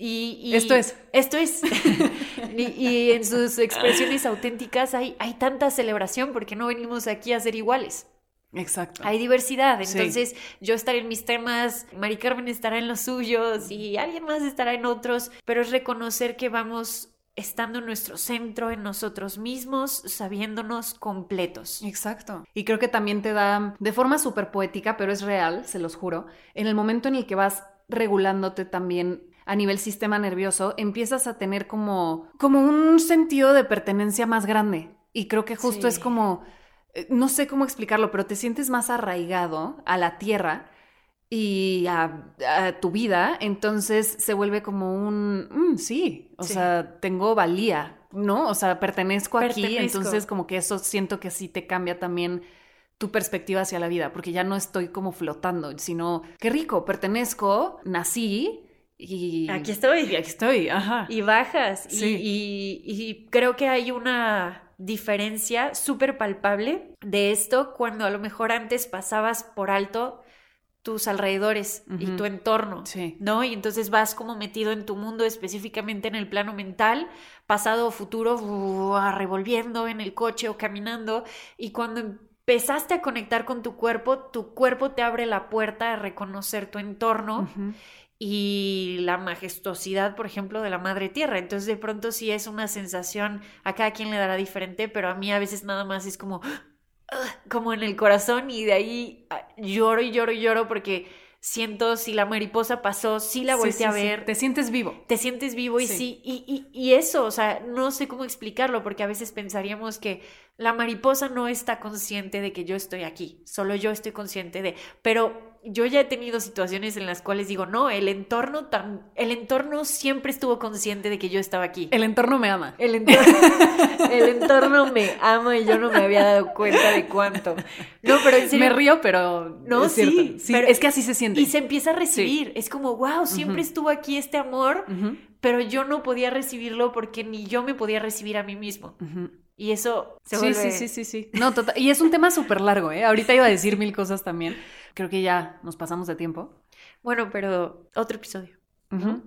y, esto es. Esto es. <laughs> y, en sus expresiones auténticas hay, hay tanta celebración porque no venimos aquí a ser iguales. Exacto. Hay diversidad. Entonces, yo estaré en mis temas, Mari Carmen estará en los suyos y alguien más estará en otros, pero es reconocer que vamos estando en nuestro centro, en nosotros mismos, sabiéndonos completos. Exacto. Y creo que también te da, de forma súper poética, pero es real, se los juro, en el momento en el que vas regulándote también a nivel sistema nervioso, empiezas a tener como, como un sentido de pertenencia más grande. Y creo que justo es como, eh, no sé cómo explicarlo, pero te sientes más arraigado a la tierra y a, tu vida, entonces se vuelve como un, mm, sí, o sea, tengo valía, ¿no? O sea, pertenezco, aquí, entonces como que eso siento que sí te cambia también tu perspectiva hacia la vida, porque ya no estoy como flotando, sino, qué rico, pertenezco, nací, y aquí estoy. Y aquí estoy, ajá. Y bajas. Sí. Y, y, creo que hay una diferencia súper palpable de esto cuando a lo mejor antes pasabas por alto tus alrededores y tu entorno, ¿no? Y entonces vas como metido en tu mundo, específicamente en el plano mental, pasado o futuro, revolviendo en el coche o caminando, y cuando empezaste a conectar con tu cuerpo, tu cuerpo te abre la puerta a reconocer tu entorno y la majestuosidad, por ejemplo, de la madre tierra. Entonces, de pronto sí es una sensación, a cada quien le dará diferente, pero a mí a veces nada más es como como en el corazón y de ahí ah, lloro y lloro y lloro porque siento si la mariposa pasó, si la volteé a ver. Te sientes vivo. Te sientes vivo y sí, y, y, y, eso, o sea, no sé cómo explicarlo porque a veces pensaríamos que la mariposa no está consciente de que yo estoy aquí, solo yo estoy consciente de, pero yo ya he tenido situaciones en las cuales digo, no, el entorno tan, el entorno siempre estuvo consciente de que yo estaba aquí. El entorno me ama. El entorno, el entorno me ama y yo no me había dado cuenta de cuánto. No, pero en serio, Me río, pero no, es sí, pero, es que así se siente. Y se empieza a recibir. Es como, wow, siempre estuvo aquí este amor, pero yo no podía recibirlo porque ni yo me podía recibir a mí mismo. Y eso se vuelve... Sí, sí, sí, sí. No, total. Y es un tema súper largo, ¿eh? Ahorita iba a decir mil cosas también. Creo que ya nos pasamos de tiempo. Bueno, pero otro episodio.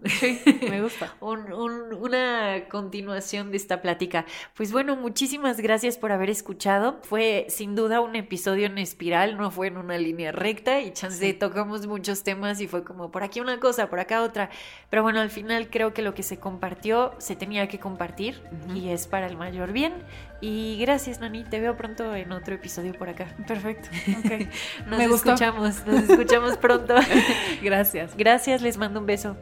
Sí, me gusta. <laughs> una continuación de esta plática. Pues bueno, muchísimas gracias por haber escuchado. Fue sin duda un episodio en espiral, no fue en una línea recta y chance tocamos muchos temas y fue como por aquí una cosa, por acá otra. Pero bueno, al final creo que lo que se compartió se tenía que compartir y es para el mayor bien. Y gracias, Nani. Te veo pronto en otro episodio por acá. Perfecto. <laughs> nos escuchamos. Nos escuchamos pronto. <laughs> gracias. Gracias. Les mando un beso.